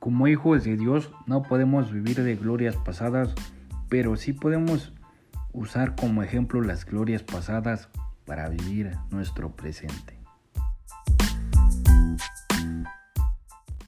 Como hijos de Dios no podemos vivir de glorias pasadas, pero sí podemos usar como ejemplo las glorias pasadas para vivir nuestro presente.